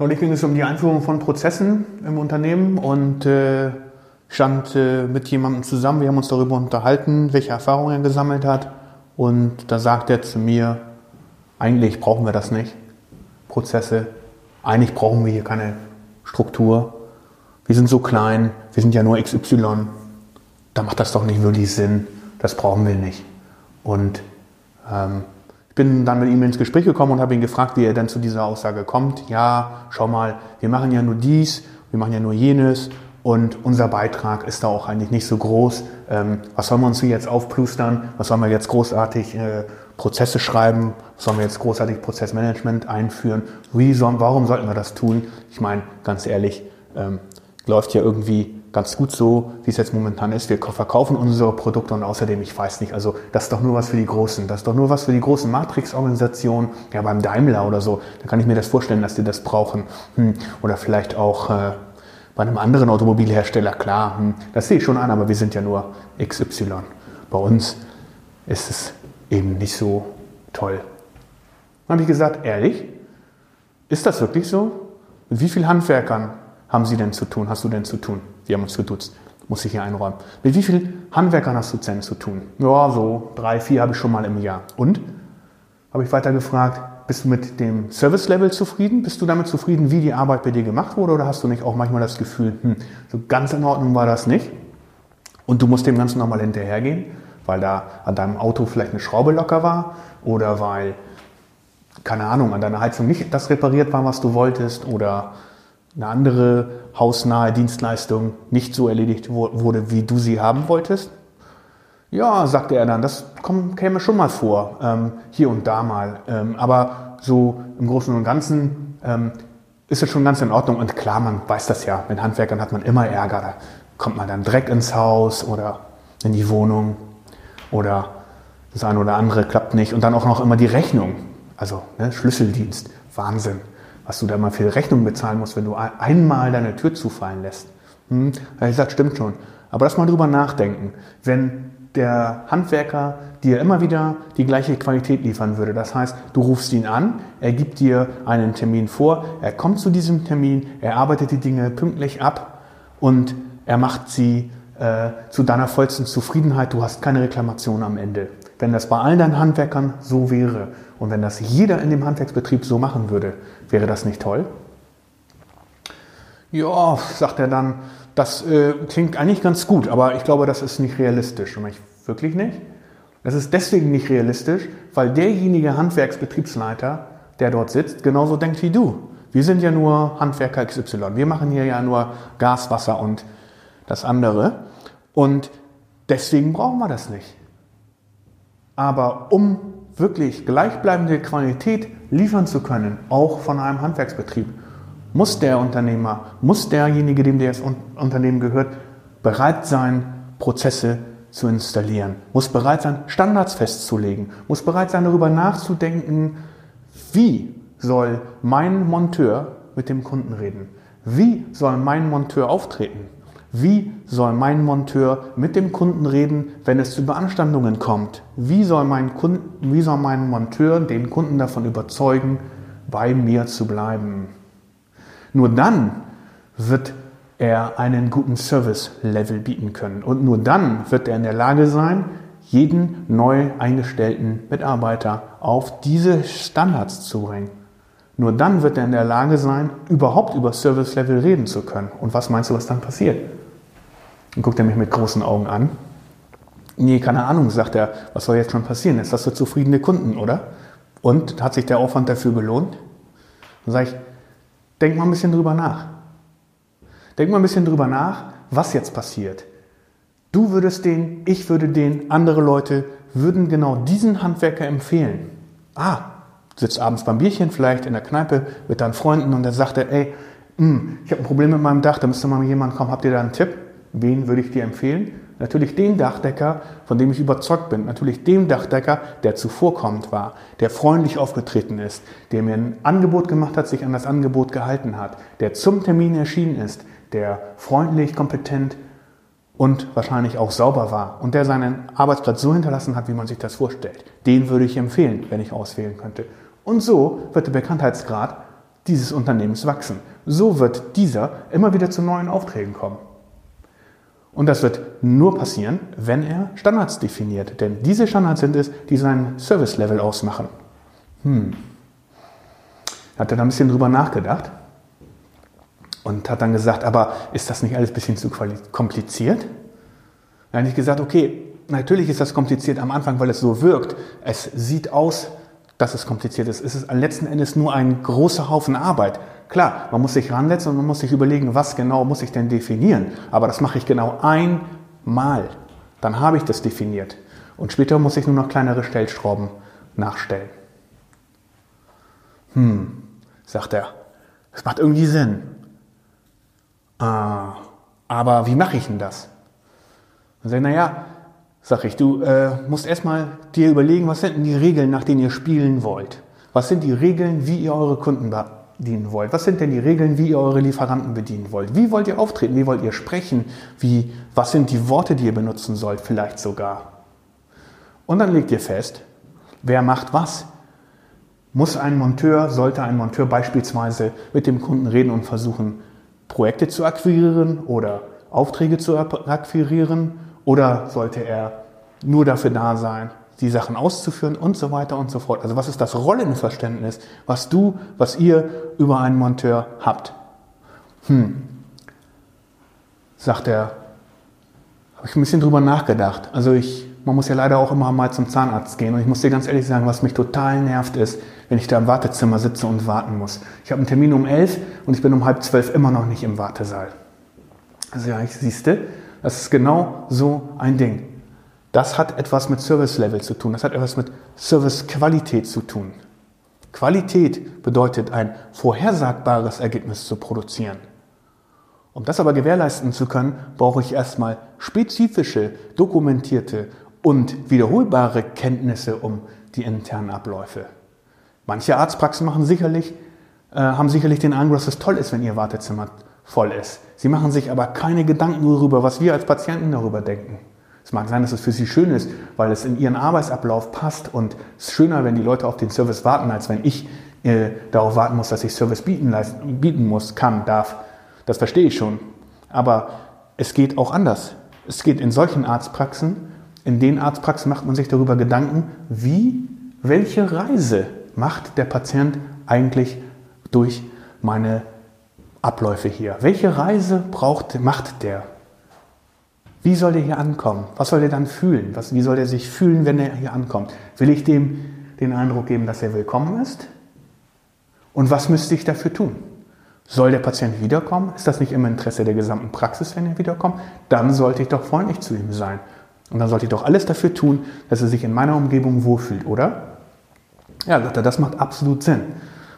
Neulich ging es um die Einführung von Prozessen im Unternehmen und äh, stand äh, mit jemandem zusammen. Wir haben uns darüber unterhalten, welche Erfahrungen er gesammelt hat. Und da sagt er zu mir, eigentlich brauchen wir das nicht, Prozesse. Eigentlich brauchen wir hier keine Struktur. Wir sind so klein, wir sind ja nur XY. Da macht das doch nicht wirklich Sinn. Das brauchen wir nicht. Und ähm, ich bin dann mit ihm ins Gespräch gekommen und habe ihn gefragt, wie er denn zu dieser Aussage kommt. Ja, schau mal, wir machen ja nur dies, wir machen ja nur jenes und unser Beitrag ist da auch eigentlich nicht so groß. Ähm, was sollen wir uns hier jetzt aufplustern? Was sollen wir jetzt großartig äh, Prozesse schreiben? Was sollen wir jetzt großartig Prozessmanagement einführen? Wie sollen, warum sollten wir das tun? Ich meine, ganz ehrlich, ähm, läuft ja irgendwie ganz gut so, wie es jetzt momentan ist. Wir verkaufen unsere Produkte und außerdem, ich weiß nicht, also das ist doch nur was für die Großen. Das ist doch nur was für die großen Matrix-Organisationen. Ja, beim Daimler oder so, da kann ich mir das vorstellen, dass die das brauchen. Hm. Oder vielleicht auch äh, bei einem anderen Automobilhersteller, klar, hm. das sehe ich schon an, aber wir sind ja nur XY. Bei uns ist es eben nicht so toll. Dann habe ich gesagt, ehrlich, ist das wirklich so? Mit wie vielen Handwerkern haben Sie denn zu tun, hast du denn zu tun? Wir haben uns geduzt, muss ich hier einräumen. Mit wie vielen Handwerkern hast du denn zu tun? Ja, so drei, vier habe ich schon mal im Jahr. Und? Habe ich weiter gefragt, bist du mit dem Service-Level zufrieden? Bist du damit zufrieden, wie die Arbeit bei dir gemacht wurde? Oder hast du nicht auch manchmal das Gefühl, hm, so ganz in Ordnung war das nicht? Und du musst dem Ganzen nochmal hinterhergehen, weil da an deinem Auto vielleicht eine Schraube locker war oder weil, keine Ahnung, an deiner Heizung nicht das repariert war, was du wolltest oder eine andere hausnahe Dienstleistung nicht so erledigt wurde, wie du sie haben wolltest? Ja, sagte er dann, das käme schon mal vor, ähm, hier und da mal. Ähm, aber so im Großen und Ganzen ähm, ist es schon ganz in Ordnung. Und klar, man weiß das ja, mit Handwerkern hat man immer Ärger. Da kommt man dann direkt ins Haus oder in die Wohnung oder das eine oder andere klappt nicht. Und dann auch noch immer die Rechnung. Also ne, Schlüsseldienst, Wahnsinn was du da mal für Rechnung bezahlen musst, wenn du einmal deine Tür zufallen lässt. Hm? Ich gesagt, stimmt schon. Aber lass mal drüber nachdenken. Wenn der Handwerker dir immer wieder die gleiche Qualität liefern würde. Das heißt, du rufst ihn an, er gibt dir einen Termin vor, er kommt zu diesem Termin, er arbeitet die Dinge pünktlich ab und er macht sie äh, zu deiner vollsten Zufriedenheit. Du hast keine Reklamation am Ende. Wenn das bei allen deinen Handwerkern so wäre und wenn das jeder in dem Handwerksbetrieb so machen würde, Wäre das nicht toll? Ja, sagt er dann, das äh, klingt eigentlich ganz gut, aber ich glaube, das ist nicht realistisch. Und ich, wirklich nicht? Das ist deswegen nicht realistisch, weil derjenige Handwerksbetriebsleiter, der dort sitzt, genauso denkt wie du. Wir sind ja nur Handwerker XY. Wir machen hier ja nur Gas, Wasser und das andere. Und deswegen brauchen wir das nicht. Aber um wirklich gleichbleibende Qualität liefern zu können, auch von einem Handwerksbetrieb, muss der Unternehmer, muss derjenige, dem das Unternehmen gehört, bereit sein, Prozesse zu installieren, muss bereit sein, Standards festzulegen, muss bereit sein, darüber nachzudenken, wie soll mein Monteur mit dem Kunden reden, wie soll mein Monteur auftreten, wie soll mein Monteur mit dem Kunden reden, wenn es zu Beanstandungen kommt? Wie soll mein, Kunden, wie soll mein Monteur den Kunden davon überzeugen, bei mir zu bleiben? Nur dann wird er einen guten Service-Level bieten können. Und nur dann wird er in der Lage sein, jeden neu eingestellten Mitarbeiter auf diese Standards zu bringen. Nur dann wird er in der Lage sein, überhaupt über Service-Level reden zu können. Und was meinst du, was dann passiert? Und guckt er mich mit großen Augen an. Nee, keine Ahnung, sagt er, was soll jetzt schon passieren? Jetzt hast du zufriedene Kunden, oder? Und hat sich der Aufwand dafür gelohnt? Dann sage ich, denk mal ein bisschen drüber nach. Denk mal ein bisschen drüber nach, was jetzt passiert. Du würdest den, ich würde den, andere Leute würden genau diesen Handwerker empfehlen. Ah, sitzt abends beim Bierchen vielleicht in der Kneipe mit deinen Freunden und dann sagt er, ey, mh, hm, ich habe ein Problem mit meinem Dach, da müsste mal jemand kommen, habt ihr da einen Tipp? Wen würde ich dir empfehlen? Natürlich den Dachdecker, von dem ich überzeugt bin. Natürlich dem Dachdecker, der zuvorkommend war, der freundlich aufgetreten ist, der mir ein Angebot gemacht hat, sich an das Angebot gehalten hat, der zum Termin erschienen ist, der freundlich, kompetent und wahrscheinlich auch sauber war und der seinen Arbeitsplatz so hinterlassen hat, wie man sich das vorstellt. Den würde ich empfehlen, wenn ich auswählen könnte. Und so wird der Bekanntheitsgrad dieses Unternehmens wachsen. So wird dieser immer wieder zu neuen Aufträgen kommen. Und das wird nur passieren, wenn er Standards definiert. Denn diese Standards sind es, die sein Service-Level ausmachen. Hm. Hat er da ein bisschen drüber nachgedacht und hat dann gesagt, aber ist das nicht alles ein bisschen zu kompliziert? Dann habe ich gesagt, okay, natürlich ist das kompliziert am Anfang, weil es so wirkt. Es sieht aus, dass es kompliziert ist. Es ist letzten Endes nur ein großer Haufen Arbeit. Klar, man muss sich ransetzen und man muss sich überlegen, was genau muss ich denn definieren. Aber das mache ich genau einmal. Dann habe ich das definiert. Und später muss ich nur noch kleinere Stellschrauben nachstellen. Hm, sagt er. Das macht irgendwie Sinn. Ah, aber wie mache ich denn das? Dann sage ich, naja, sag ich, du äh, musst erstmal dir überlegen, was sind denn die Regeln, nach denen ihr spielen wollt? Was sind die Regeln, wie ihr eure Kunden bedienen wollt? Was sind denn die Regeln, wie ihr eure Lieferanten bedienen wollt? Wie wollt ihr auftreten? Wie wollt ihr sprechen? Wie, was sind die Worte, die ihr benutzen sollt, vielleicht sogar? Und dann legt ihr fest, wer macht was. Muss ein Monteur, sollte ein Monteur beispielsweise mit dem Kunden reden und versuchen, Projekte zu akquirieren oder Aufträge zu akquirieren? Oder sollte er nur dafür da sein, die Sachen auszuführen und so weiter und so fort. Also was ist das Rollenverständnis, was du, was ihr über einen Monteur habt? Hm, sagt er, habe ich ein bisschen drüber nachgedacht. Also ich, man muss ja leider auch immer mal zum Zahnarzt gehen und ich muss dir ganz ehrlich sagen, was mich total nervt ist, wenn ich da im Wartezimmer sitze und warten muss. Ich habe einen Termin um elf und ich bin um halb zwölf immer noch nicht im Wartesaal. Also ja, ich siehste, das ist genau so ein Ding. Das hat etwas mit Service Level zu tun. Das hat etwas mit Service Qualität zu tun. Qualität bedeutet, ein vorhersagbares Ergebnis zu produzieren. Um das aber gewährleisten zu können, brauche ich erstmal spezifische, dokumentierte und wiederholbare Kenntnisse um die internen Abläufe. Manche Arztpraxen machen sicherlich, äh, haben sicherlich den Eindruck, dass es toll ist, wenn ihr Wartezimmer voll ist. Sie machen sich aber keine Gedanken darüber, was wir als Patienten darüber denken. Es mag sein, dass es für sie schön ist, weil es in ihren Arbeitsablauf passt und es ist schöner, wenn die Leute auf den Service warten, als wenn ich äh, darauf warten muss, dass ich Service bieten, bieten muss, kann, darf. Das verstehe ich schon. Aber es geht auch anders. Es geht in solchen Arztpraxen, in den Arztpraxen macht man sich darüber Gedanken, wie, welche Reise macht der Patient eigentlich durch meine Abläufe hier? Welche Reise braucht, macht der? Wie soll der hier ankommen? Was soll der dann fühlen? Was, wie soll der sich fühlen, wenn er hier ankommt? Will ich dem den Eindruck geben, dass er willkommen ist? Und was müsste ich dafür tun? Soll der Patient wiederkommen? Ist das nicht im Interesse der gesamten Praxis, wenn er wiederkommt? Dann sollte ich doch freundlich zu ihm sein. Und dann sollte ich doch alles dafür tun, dass er sich in meiner Umgebung wohlfühlt, oder? Ja, sagt er, das macht absolut Sinn.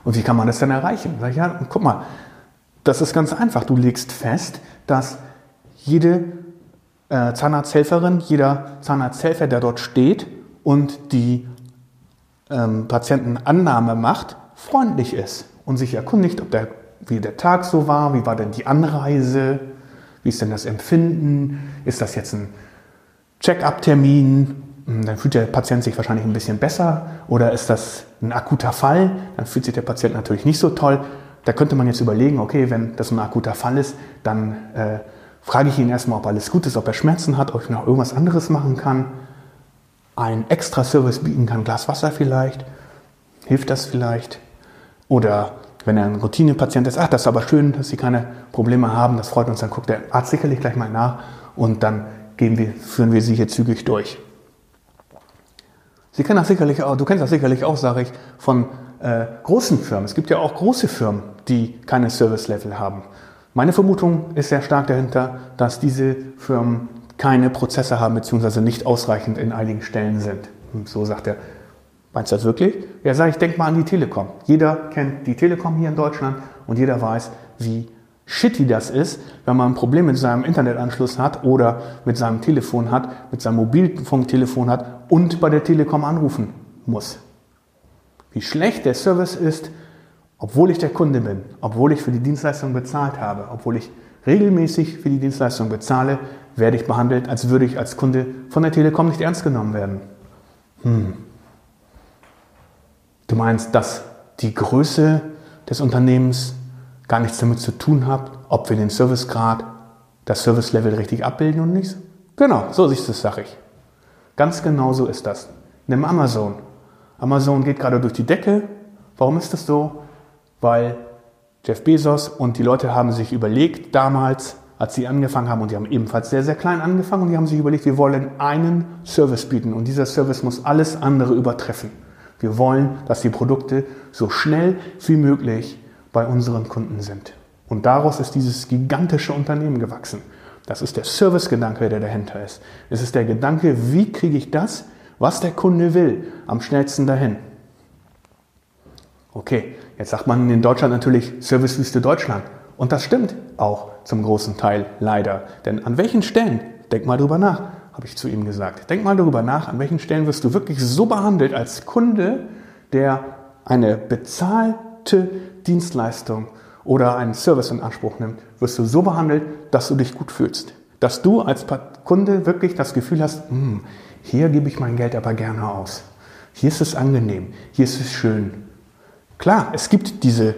Und wie kann man das denn erreichen? Sag ich, ja, guck mal, das ist ganz einfach. Du legst fest, dass jede äh, Zahnarzthelferin, jeder Zahnarzthelfer, der dort steht und die ähm, Patientenannahme macht, freundlich ist und sich erkundigt, ob der, wie der Tag so war, wie war denn die Anreise, wie ist denn das Empfinden, ist das jetzt ein Check-up-Termin, hm, dann fühlt der Patient sich wahrscheinlich ein bisschen besser oder ist das ein akuter Fall, dann fühlt sich der Patient natürlich nicht so toll. Da könnte man jetzt überlegen, okay, wenn das ein akuter Fall ist, dann äh, frage ich ihn erstmal, ob alles gut ist, ob er Schmerzen hat, ob ich noch irgendwas anderes machen kann, einen extra Service bieten kann, Glas Wasser vielleicht, hilft das vielleicht? Oder wenn er ein Routinepatient ist, ach, das ist aber schön, dass Sie keine Probleme haben, das freut uns, dann guckt der Arzt sicherlich gleich mal nach und dann wir, führen wir Sie hier zügig durch. Sie kennen das sicherlich auch, du kennst das sicherlich auch, sage ich, von äh, großen Firmen. Es gibt ja auch große Firmen, die keine Service-Level haben. Meine Vermutung ist sehr stark dahinter, dass diese Firmen keine Prozesse haben, beziehungsweise nicht ausreichend in einigen Stellen sind. Und so sagt er, meinst du das wirklich? Ja, sage ich, denk mal an die Telekom. Jeder kennt die Telekom hier in Deutschland und jeder weiß, wie shitty das ist, wenn man ein Problem mit seinem Internetanschluss hat oder mit seinem Telefon hat, mit seinem Mobilfunktelefon hat und bei der Telekom anrufen muss wie schlecht der Service ist, obwohl ich der Kunde bin, obwohl ich für die Dienstleistung bezahlt habe, obwohl ich regelmäßig für die Dienstleistung bezahle, werde ich behandelt, als würde ich als Kunde von der Telekom nicht ernst genommen werden. Hm. Du meinst, dass die Größe des Unternehmens gar nichts damit zu tun hat, ob wir den Servicegrad, das Service-Level richtig abbilden und nicht. Genau, so du es, sag ich. Ganz genau so ist das. Nimm Amazon. Amazon geht gerade durch die Decke. Warum ist das so? Weil Jeff Bezos und die Leute haben sich überlegt damals, als sie angefangen haben, und die haben ebenfalls sehr, sehr klein angefangen, und die haben sich überlegt, wir wollen einen Service bieten und dieser Service muss alles andere übertreffen. Wir wollen, dass die Produkte so schnell wie möglich bei unseren Kunden sind. Und daraus ist dieses gigantische Unternehmen gewachsen. Das ist der Servicegedanke, der dahinter ist. Es ist der Gedanke, wie kriege ich das, was der Kunde will, am schnellsten dahin. Okay, jetzt sagt man in Deutschland natürlich Servicewüste Deutschland. Und das stimmt auch zum großen Teil leider. Denn an welchen Stellen, denk mal drüber nach, habe ich zu ihm gesagt, denk mal darüber nach, an welchen Stellen wirst du wirklich so behandelt als Kunde, der eine bezahlte Dienstleistung oder einen Service in Anspruch nimmt, wirst du so behandelt, dass du dich gut fühlst. Dass du als Kunde wirklich das Gefühl hast, hm, hier gebe ich mein Geld aber gerne aus. Hier ist es angenehm, hier ist es schön. Klar, es gibt diese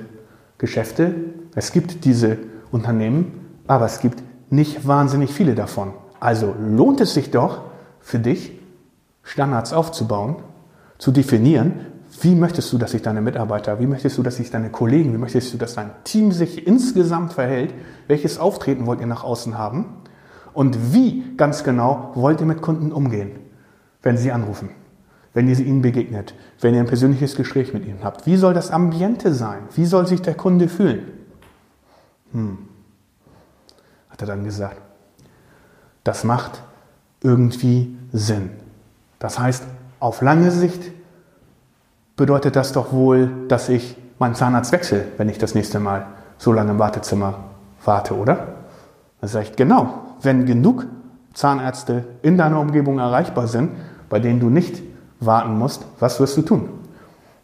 Geschäfte, es gibt diese Unternehmen, aber es gibt nicht wahnsinnig viele davon. Also lohnt es sich doch für dich, Standards aufzubauen, zu definieren, wie möchtest du, dass sich deine Mitarbeiter, wie möchtest du, dass sich deine Kollegen, wie möchtest du, dass dein Team sich insgesamt verhält, welches Auftreten wollt ihr nach außen haben und wie ganz genau wollt ihr mit Kunden umgehen, wenn sie anrufen, wenn ihr ihnen begegnet, wenn ihr ein persönliches Gespräch mit ihnen habt. Wie soll das Ambiente sein? Wie soll sich der Kunde fühlen? Hm. Hat er dann gesagt. Das macht irgendwie Sinn. Das heißt, auf lange Sicht bedeutet das doch wohl, dass ich meinen Zahnarzt wechsle, wenn ich das nächste Mal so lange im Wartezimmer warte, oder? Dann sage ich, genau, wenn genug Zahnärzte in deiner Umgebung erreichbar sind, bei denen du nicht warten musst, was wirst du tun?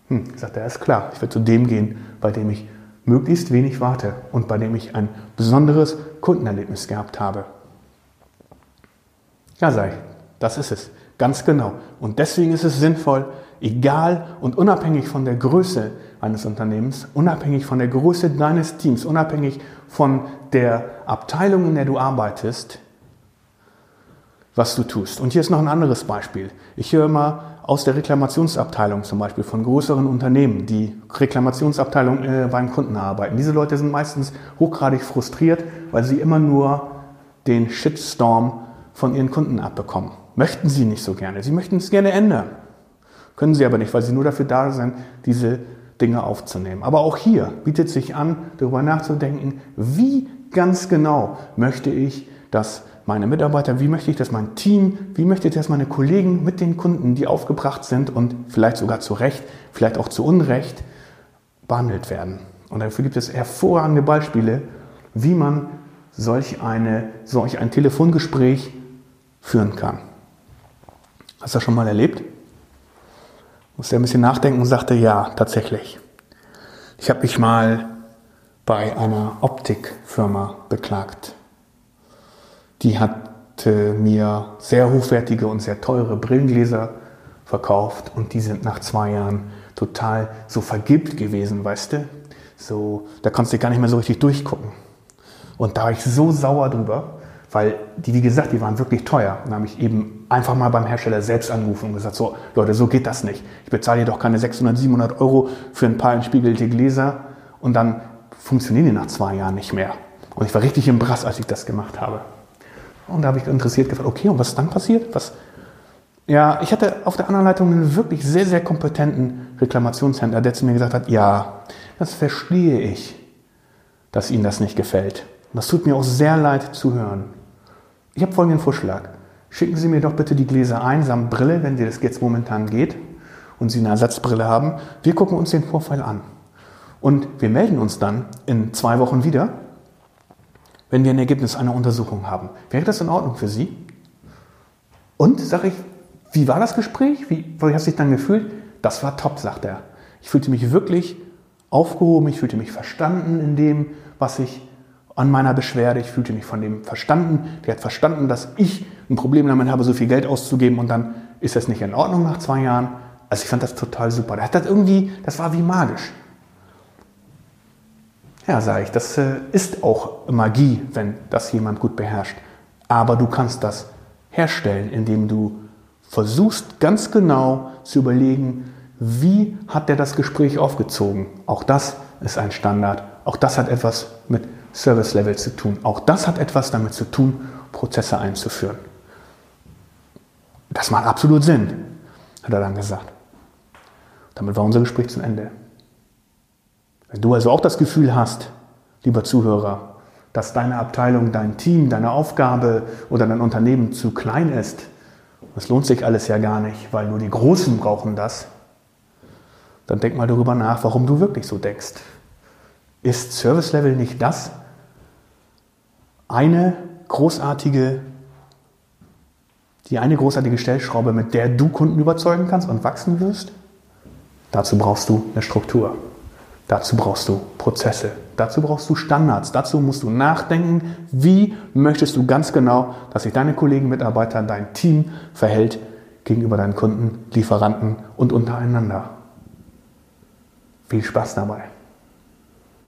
Hm, sagt er, ist klar, ich werde zu dem gehen, bei dem ich möglichst wenig warte und bei dem ich ein besonderes Kundenerlebnis gehabt habe. Ja, sei, das ist es, ganz genau. Und deswegen ist es sinnvoll, egal und unabhängig von der Größe eines Unternehmens, unabhängig von der Größe deines Teams, unabhängig von der Abteilung, in der du arbeitest, was du tust. Und hier ist noch ein anderes Beispiel. Ich höre immer aus der Reklamationsabteilung zum Beispiel von größeren Unternehmen, die Reklamationsabteilung äh, beim Kunden arbeiten. Diese Leute sind meistens hochgradig frustriert, weil sie immer nur den Shitstorm von ihren Kunden abbekommen. Möchten sie nicht so gerne. Sie möchten es gerne ändern. Können sie aber nicht, weil sie nur dafür da sind, diese Dinge aufzunehmen. Aber auch hier bietet sich an, darüber nachzudenken, wie ganz genau möchte ich, dass meine Mitarbeiter, wie möchte ich, dass mein Team, wie möchte ich, dass meine Kollegen mit den Kunden, die aufgebracht sind und vielleicht sogar zu Recht, vielleicht auch zu Unrecht, behandelt werden. Und dafür gibt es hervorragende Beispiele, wie man solch, eine, solch ein Telefongespräch führen kann. Hast du das schon mal erlebt? Musste ein bisschen nachdenken und sagte, ja, tatsächlich. Ich habe mich mal bei einer Optikfirma beklagt. Die hatte mir sehr hochwertige und sehr teure Brillengläser verkauft und die sind nach zwei Jahren total so vergilbt gewesen, weißt du? So, da konntest du gar nicht mehr so richtig durchgucken. Und da war ich so sauer drüber, weil die, wie gesagt, die waren wirklich teuer. Und habe ich eben einfach mal beim Hersteller selbst angerufen und gesagt, so Leute, so geht das nicht. Ich bezahle hier doch keine 600, 700 Euro für ein paar entspiegelte Gläser und dann funktionieren die nach zwei Jahren nicht mehr. Und ich war richtig im Brass, als ich das gemacht habe. Und da habe ich interessiert gefragt, okay, und was ist dann passiert? Was? Ja, ich hatte auf der anderen Leitung einen wirklich sehr, sehr kompetenten Reklamationshändler, der zu mir gesagt hat, ja, das verstehe ich, dass Ihnen das nicht gefällt. Und das tut mir auch sehr leid zu hören. Ich habe folgenden Vorschlag. Schicken Sie mir doch bitte die Gläser ein samt Brille, wenn dir das jetzt momentan geht und Sie eine Ersatzbrille haben. Wir gucken uns den Vorfall an. Und wir melden uns dann in zwei Wochen wieder, wenn wir ein Ergebnis einer Untersuchung haben. Wäre das in Ordnung für Sie? Und, sage ich, wie war das Gespräch? Wie, wie hast du dich dann gefühlt? Das war top, sagt er. Ich fühlte mich wirklich aufgehoben, ich fühlte mich verstanden in dem, was ich an meiner Beschwerde. Ich fühlte mich von dem verstanden. Der hat verstanden, dass ich ein Problem damit habe, so viel Geld auszugeben und dann ist das nicht in Ordnung nach zwei Jahren. Also ich fand das total super. Hat das irgendwie, das war wie magisch. Ja, sage ich, das äh, ist auch Magie, wenn das jemand gut beherrscht. Aber du kannst das herstellen, indem du versuchst ganz genau zu überlegen, wie hat der das Gespräch aufgezogen. Auch das ist ein Standard. Auch das hat etwas mit Service Level zu tun. Auch das hat etwas damit zu tun, Prozesse einzuführen. Das macht absolut Sinn, hat er dann gesagt. Damit war unser Gespräch zu Ende. Wenn du also auch das Gefühl hast, lieber Zuhörer, dass deine Abteilung, dein Team, deine Aufgabe oder dein Unternehmen zu klein ist, das lohnt sich alles ja gar nicht, weil nur die Großen brauchen das, dann denk mal darüber nach, warum du wirklich so denkst. Ist Service Level nicht das eine großartige, die eine großartige Stellschraube, mit der du Kunden überzeugen kannst und wachsen wirst? Dazu brauchst du eine Struktur. Dazu brauchst du Prozesse. Dazu brauchst du Standards. Dazu musst du nachdenken, wie möchtest du ganz genau, dass sich deine Kollegen, Mitarbeiter, dein Team verhält gegenüber deinen Kunden, Lieferanten und untereinander. Viel Spaß dabei.